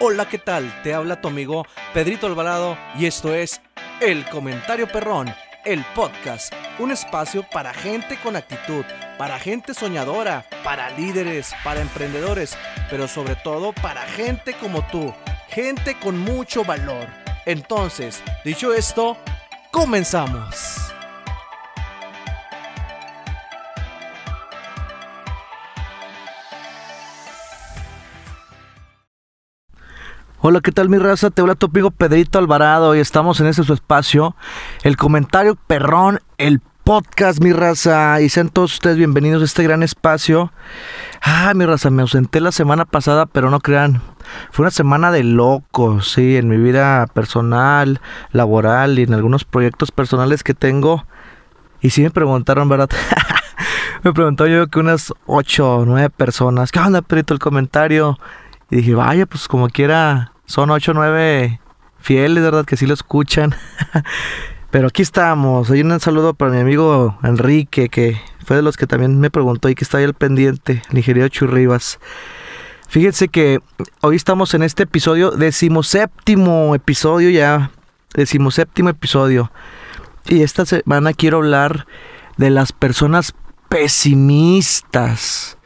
Hola, ¿qué tal? Te habla tu amigo Pedrito Alvarado y esto es El Comentario Perrón, el podcast, un espacio para gente con actitud, para gente soñadora, para líderes, para emprendedores, pero sobre todo para gente como tú, gente con mucho valor. Entonces, dicho esto, comenzamos. Hola, ¿qué tal mi raza? Te habla tu amigo Pedrito Alvarado y estamos en este su espacio, el comentario perrón, el podcast, mi raza. Y sean todos ustedes bienvenidos a este gran espacio. Ah, mi raza, me ausenté la semana pasada, pero no crean, fue una semana de locos, sí, en mi vida personal, laboral y en algunos proyectos personales que tengo. Y sí me preguntaron, ¿verdad? me preguntó yo que unas 8 o 9 personas, ¿qué onda, Pedrito, el comentario? Y dije, vaya, pues como quiera, son ocho o nueve fieles, ¿verdad? Que sí lo escuchan. Pero aquí estamos. Hay un saludo para mi amigo Enrique, que fue de los que también me preguntó y que está ahí al pendiente, el Churribas. Fíjense que hoy estamos en este episodio, decimoséptimo episodio ya, decimoséptimo episodio. Y esta semana quiero hablar de las personas pesimistas.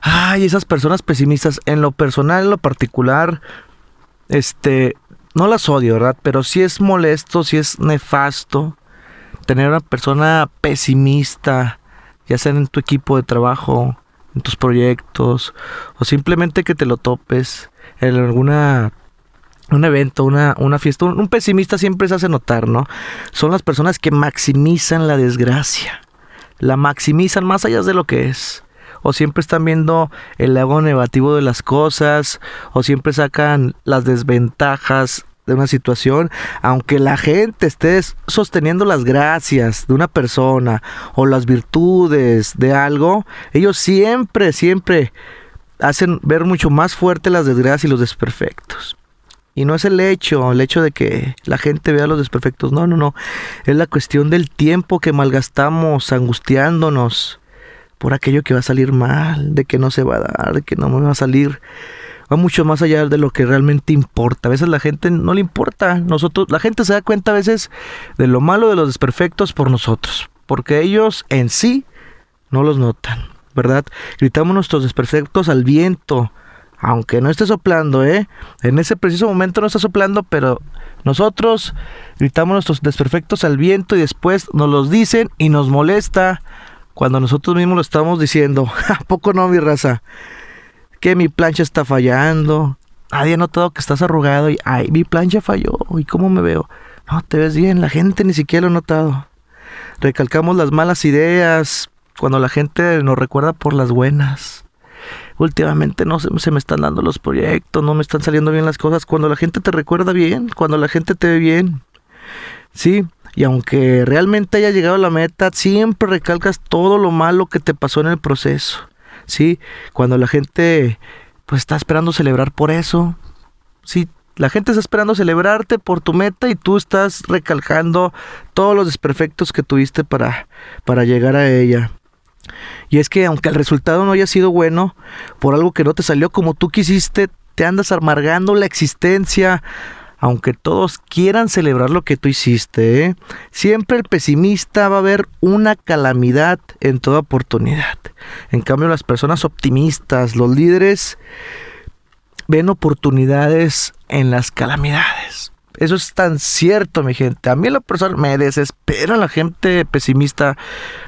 Ay, esas personas pesimistas, en lo personal, en lo particular, este, no las odio, ¿verdad? Pero sí es molesto, sí es nefasto tener una persona pesimista, ya sea en tu equipo de trabajo, en tus proyectos, o simplemente que te lo topes en alguna un evento, una, una fiesta. Un, un, pesimista siempre se hace notar, ¿no? Son las personas que maximizan la desgracia. La maximizan más allá de lo que es o siempre están viendo el lado negativo de las cosas, o siempre sacan las desventajas de una situación, aunque la gente esté sosteniendo las gracias de una persona o las virtudes de algo, ellos siempre, siempre hacen ver mucho más fuerte las desgracias y los desperfectos. Y no es el hecho, el hecho de que la gente vea los desperfectos, no, no, no, es la cuestión del tiempo que malgastamos angustiándonos, por aquello que va a salir mal, de que no se va a dar, de que no me va a salir. Va mucho más allá de lo que realmente importa. A veces la gente no le importa. Nosotros, la gente se da cuenta a veces de lo malo de los desperfectos por nosotros, porque ellos en sí no los notan, ¿verdad? Gritamos nuestros desperfectos al viento, aunque no esté soplando, ¿eh? En ese preciso momento no está soplando, pero nosotros gritamos nuestros desperfectos al viento y después nos los dicen y nos molesta cuando nosotros mismos lo estamos diciendo, ¿a poco no, mi raza? Que mi plancha está fallando. Nadie ha notado que estás arrugado y, ay, mi plancha falló. ¿Y cómo me veo? No, te ves bien. La gente ni siquiera lo ha notado. Recalcamos las malas ideas cuando la gente nos recuerda por las buenas. Últimamente no se me están dando los proyectos, no me están saliendo bien las cosas. Cuando la gente te recuerda bien, cuando la gente te ve bien. Sí, y aunque realmente haya llegado a la meta, siempre recalcas todo lo malo que te pasó en el proceso. ¿Sí? Cuando la gente pues está esperando celebrar por eso. Sí, la gente está esperando celebrarte por tu meta y tú estás recalcando todos los desperfectos que tuviste para, para llegar a ella. Y es que aunque el resultado no haya sido bueno, por algo que no te salió como tú quisiste, te andas amargando la existencia, aunque todos quieran celebrar lo que tú hiciste, ¿eh? siempre el pesimista va a ver una calamidad en toda oportunidad. En cambio, las personas optimistas, los líderes, ven oportunidades en las calamidades. Eso es tan cierto, mi gente. A mí la persona me desespera la gente pesimista.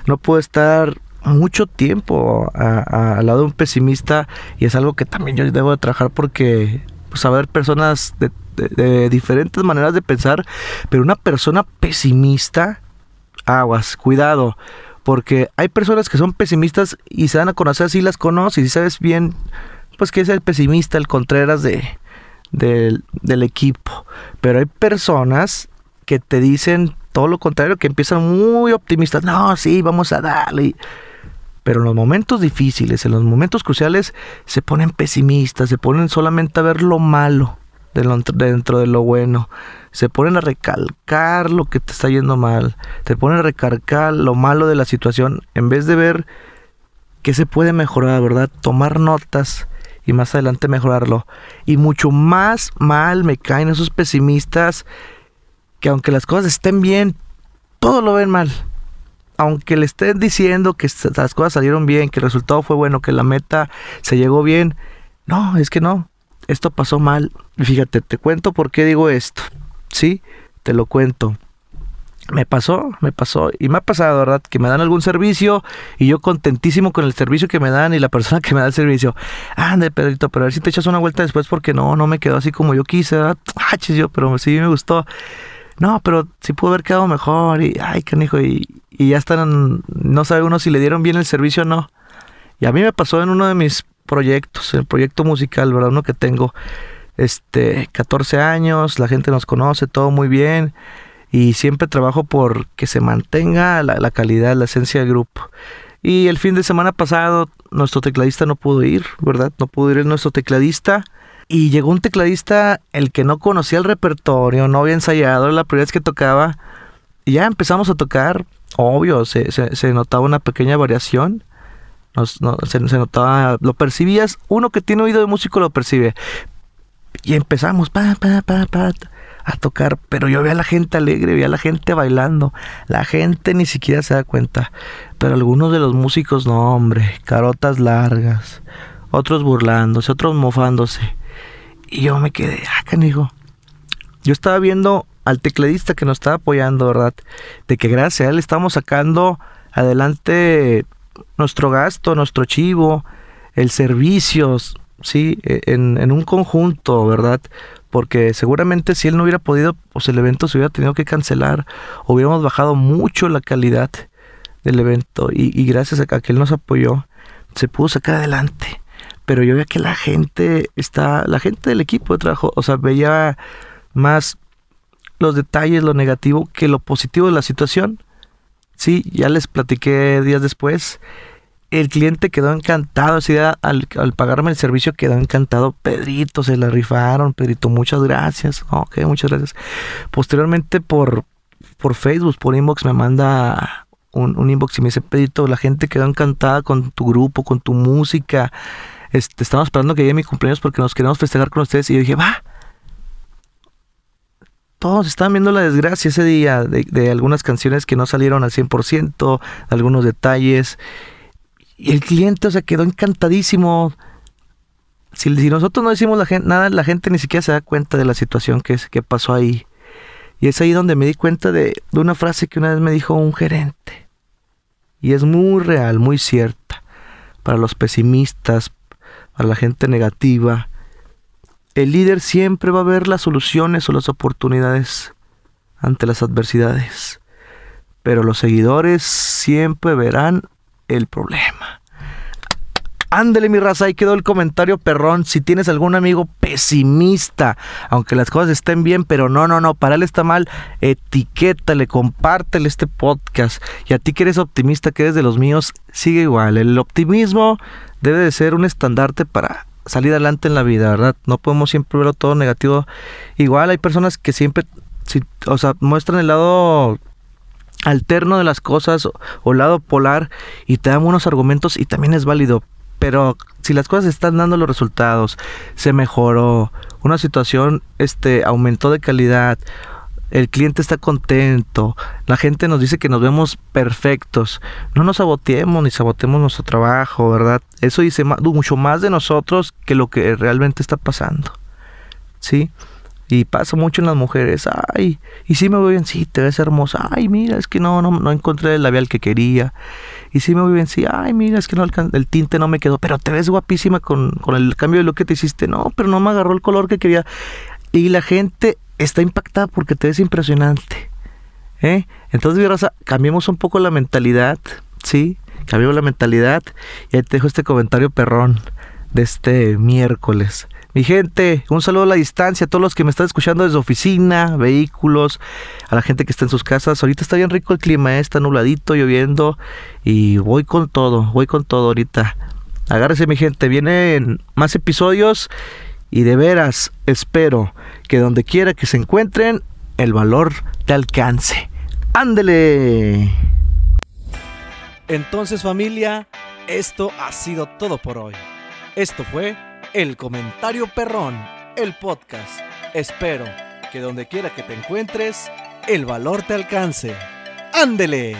No puedo estar mucho tiempo al lado de un pesimista y es algo que también yo debo de trabajar porque pues, personas de de, diferentes maneras de pensar, pero una persona pesimista, aguas, cuidado, porque hay personas que son pesimistas y se dan a conocer si las conoces y sabes bien, pues que es el pesimista, el Contreras de, del equipo, pero hay personas que te dicen todo lo contrario, que empiezan muy optimistas, no, sí, vamos a darle. Pero en los momentos difíciles, en los momentos cruciales, se ponen pesimistas, se ponen solamente a ver lo malo dentro de lo bueno. Se ponen a recalcar lo que te está yendo mal. Te ponen a recalcar lo malo de la situación en vez de ver qué se puede mejorar, ¿verdad? Tomar notas y más adelante mejorarlo. Y mucho más mal me caen esos pesimistas que aunque las cosas estén bien, todo lo ven mal. Aunque le estén diciendo que las cosas salieron bien, que el resultado fue bueno, que la meta se llegó bien, no, es que no, esto pasó mal. Fíjate, te cuento por qué digo esto. Sí, te lo cuento. Me pasó, me pasó y me ha pasado, ¿verdad? Que me dan algún servicio y yo contentísimo con el servicio que me dan y la persona que me da el servicio. Ande, Pedrito, pero a ver si te echas una vuelta después porque no, no me quedó así como yo quise, ¿verdad? Ah, yo, pero sí me gustó. No, pero sí pudo haber quedado mejor y, ay, canijo, y, y ya están, no sabe uno si le dieron bien el servicio o no. Y a mí me pasó en uno de mis proyectos, el proyecto musical, ¿verdad? Uno que tengo, este, 14 años, la gente nos conoce, todo muy bien y siempre trabajo por que se mantenga la, calidad, la esencia del grupo. Y el fin de semana pasado nuestro tecladista no pudo ir, ¿verdad? No pudo ir nuestro tecladista. Y llegó un tecladista, el que no conocía el repertorio, no había ensayado, la primera vez que tocaba. Y ya empezamos a tocar, obvio, se, se, notaba una pequeña variación. Se, se, notaba, lo percibías, uno que tiene oído de músico lo percibe. Y empezamos, pa, pa, pa, pa a tocar, pero yo veía a la gente alegre, veía a la gente bailando, la gente ni siquiera se da cuenta, pero algunos de los músicos no, hombre, carotas largas, otros burlándose, otros mofándose, y yo me quedé, ah, canijo, yo estaba viendo al tecladista que nos estaba apoyando, ¿verdad? De que gracias a él estamos sacando adelante nuestro gasto, nuestro chivo, el servicio, sí, e, en, un conjunto, ¿verdad? porque seguramente si él no hubiera podido, pues el evento se hubiera tenido que cancelar, hubiéramos bajado mucho la calidad del evento y, gracias a que él nos apoyó, se pudo sacar adelante. Pero yo veía que la gente está, la gente del equipo de trabajo, o sea, veía más los detalles, lo negativo, que lo positivo de la situación. Sí, ya les platiqué días después el cliente quedó encantado, así al, al, pagarme el servicio quedó encantado. Pedrito, se la rifaron, Pedrito, muchas gracias. Ok, muchas gracias. Posteriormente por, por Facebook, por inbox, me manda un, inbox y me dice, Pedrito, la gente quedó encantada con tu grupo, con tu música. Este, estamos esperando que llegue mi cumpleaños porque nos queremos festejar con ustedes. Y yo dije, va. Todos estaban viendo la desgracia ese día de, algunas canciones que no salieron al 100%, algunos detalles. Y el cliente, o sea, quedó encantadísimo. Si, nosotros no decimos nada, la gente ni siquiera se da cuenta de la situación que, que pasó ahí. Y es ahí donde me di cuenta de una frase que una vez me dijo un gerente. Y es muy real, muy cierta. Para los pesimistas, para la gente negativa. El líder siempre va a ver las soluciones o las oportunidades ante las adversidades. Pero los seguidores siempre verán el problema. Ándele mi raza, ahí quedó el comentario perrón. Si tienes algún amigo pesimista, aunque las cosas estén bien, pero no, no, no, para él está mal, etiquétale, compártele este podcast. Y a ti que eres optimista, que eres de los míos, sigue igual. El optimismo debe de ser un estandarte para salir adelante en la vida, ¿verdad? No podemos siempre verlo todo negativo. Igual hay personas que siempre, o sea, muestran el lado alterno de las cosas o, lado polar y te dan unos argumentos y también es válido. Pero si las cosas están dando los resultados, se mejoró, una situación este, aumentó de calidad, el cliente está contento, la gente nos dice que nos vemos perfectos, no nos saboteemos ni sabotemos nuestro trabajo, ¿verdad? Eso dice mucho más de nosotros que lo que realmente está pasando. ¿Sí? Y pasa mucho en las mujeres, ay, y si me voy bien, sí, te ves hermosa, ay, mira, es que no, no, no encontré el labial que quería. Y si me voy bien, sí, ay, mira, es que no el tinte no me quedó, pero te ves guapísima con, con el cambio de lo que te hiciste, no, pero no me agarró el color que quería. Y la gente está impactada porque te ves impresionante. ¿eh? Entonces, raza, cambiemos un poco la mentalidad, ¿sí? Cambiemos la mentalidad. Y ahí te dejo este comentario perrón de este miércoles. Mi gente, un saludo a la distancia a todos los que me están escuchando desde oficina, vehículos, a la gente que está en sus casas. Ahorita está bien rico el clima, ¿eh? está nubladito, lloviendo y voy con todo, voy con todo ahorita. Agárrese mi gente, vienen más episodios y de veras espero que donde quiera que se encuentren, el valor te alcance. Ándele. Entonces familia, esto ha sido todo por hoy. Esto fue El Comentario Perrón, el podcast. Espero que donde quiera que te encuentres, el valor te alcance. ¡Ándele!